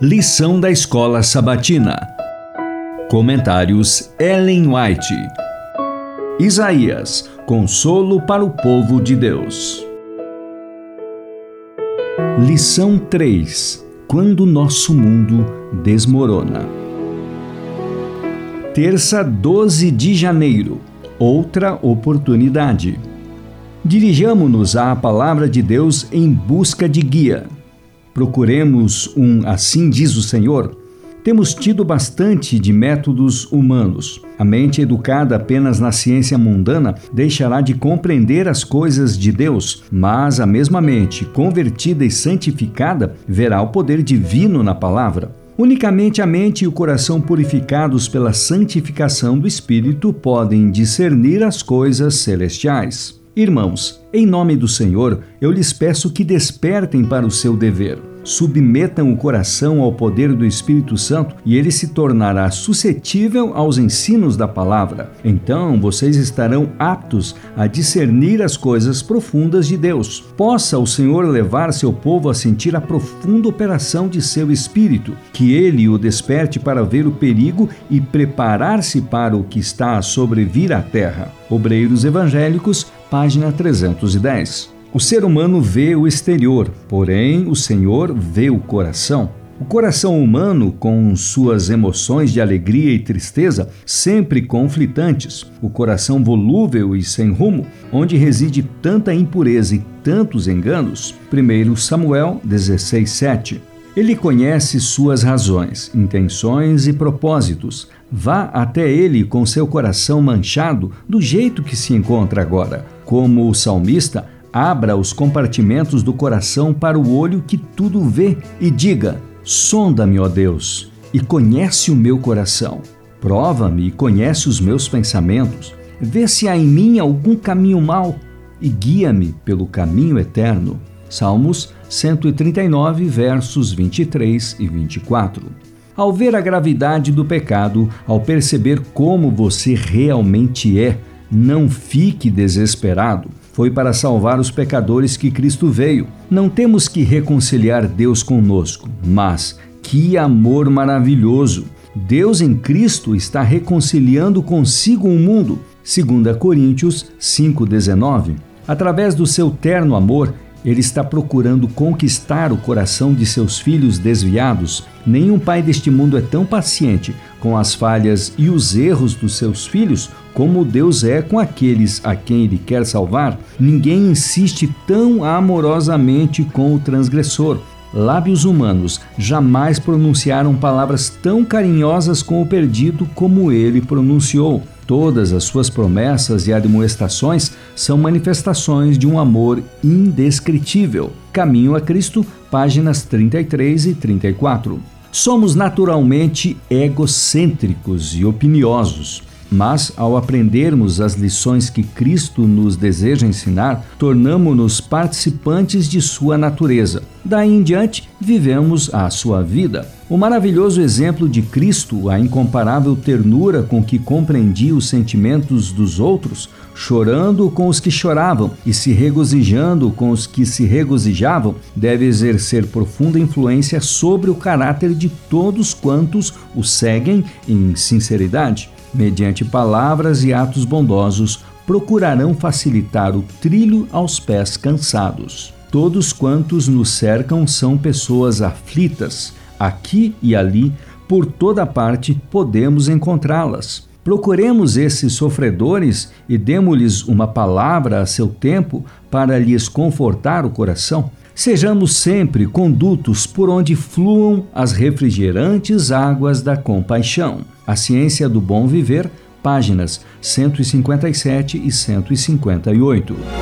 Lição da Escola Sabatina. Comentários Ellen White. Isaías, consolo para o povo de Deus. Lição 3. Quando nosso mundo desmorona. Terça 12 de janeiro. Outra oportunidade. Dirijamo-nos à palavra de Deus em busca de guia. Procuremos um assim diz o Senhor. Temos tido bastante de métodos humanos. A mente educada apenas na ciência mundana deixará de compreender as coisas de Deus, mas a mesma mente, convertida e santificada, verá o poder divino na palavra. Unicamente a mente e o coração purificados pela santificação do Espírito podem discernir as coisas celestiais. Irmãos, em nome do Senhor, eu lhes peço que despertem para o seu dever. Submetam o coração ao poder do Espírito Santo e ele se tornará suscetível aos ensinos da palavra. Então vocês estarão aptos a discernir as coisas profundas de Deus. Possa o Senhor levar seu povo a sentir a profunda operação de seu Espírito, que ele o desperte para ver o perigo e preparar-se para o que está a sobrevir à terra. Obreiros Evangélicos, página 310. O ser humano vê o exterior, porém o Senhor vê o coração. O coração humano, com suas emoções de alegria e tristeza sempre conflitantes, o coração volúvel e sem rumo, onde reside tanta impureza e tantos enganos. 1 Samuel 16:7. Ele conhece suas razões, intenções e propósitos. Vá até ele com seu coração manchado do jeito que se encontra agora. Como o salmista, abra os compartimentos do coração para o olho que tudo vê e diga: Sonda-me, ó Deus, e conhece o meu coração. Prova-me e conhece os meus pensamentos. Vê se há em mim algum caminho mau e guia-me pelo caminho eterno. Salmos 139, versos 23 e 24. Ao ver a gravidade do pecado, ao perceber como você realmente é, não fique desesperado. Foi para salvar os pecadores que Cristo veio. Não temos que reconciliar Deus conosco, mas que amor maravilhoso! Deus em Cristo está reconciliando consigo o mundo. 2 Coríntios 5,19. Através do seu terno amor, ele está procurando conquistar o coração de seus filhos desviados. Nenhum pai deste mundo é tão paciente com as falhas e os erros dos seus filhos como Deus é com aqueles a quem Ele quer salvar. Ninguém insiste tão amorosamente com o transgressor. Lábios humanos jamais pronunciaram palavras tão carinhosas com o perdido como ele pronunciou. Todas as suas promessas e admoestações são manifestações de um amor indescritível. Caminho a Cristo, páginas 33 e 34. Somos naturalmente egocêntricos e opiniosos. Mas, ao aprendermos as lições que Cristo nos deseja ensinar, tornamo-nos participantes de sua natureza. Daí em diante, vivemos a sua vida. O maravilhoso exemplo de Cristo, a incomparável ternura com que compreendia os sentimentos dos outros, chorando com os que choravam e se regozijando com os que se regozijavam, deve exercer profunda influência sobre o caráter de todos quantos o seguem em sinceridade mediante palavras e atos bondosos, procurarão facilitar o trilho aos pés cansados. Todos quantos nos cercam são pessoas aflitas. Aqui e ali, por toda parte, podemos encontrá-las. Procuremos esses sofredores e demos-lhes uma palavra a seu tempo para lhes confortar o coração. Sejamos sempre condutos por onde fluam as refrigerantes águas da compaixão. A Ciência do Bom Viver, páginas 157 e 158.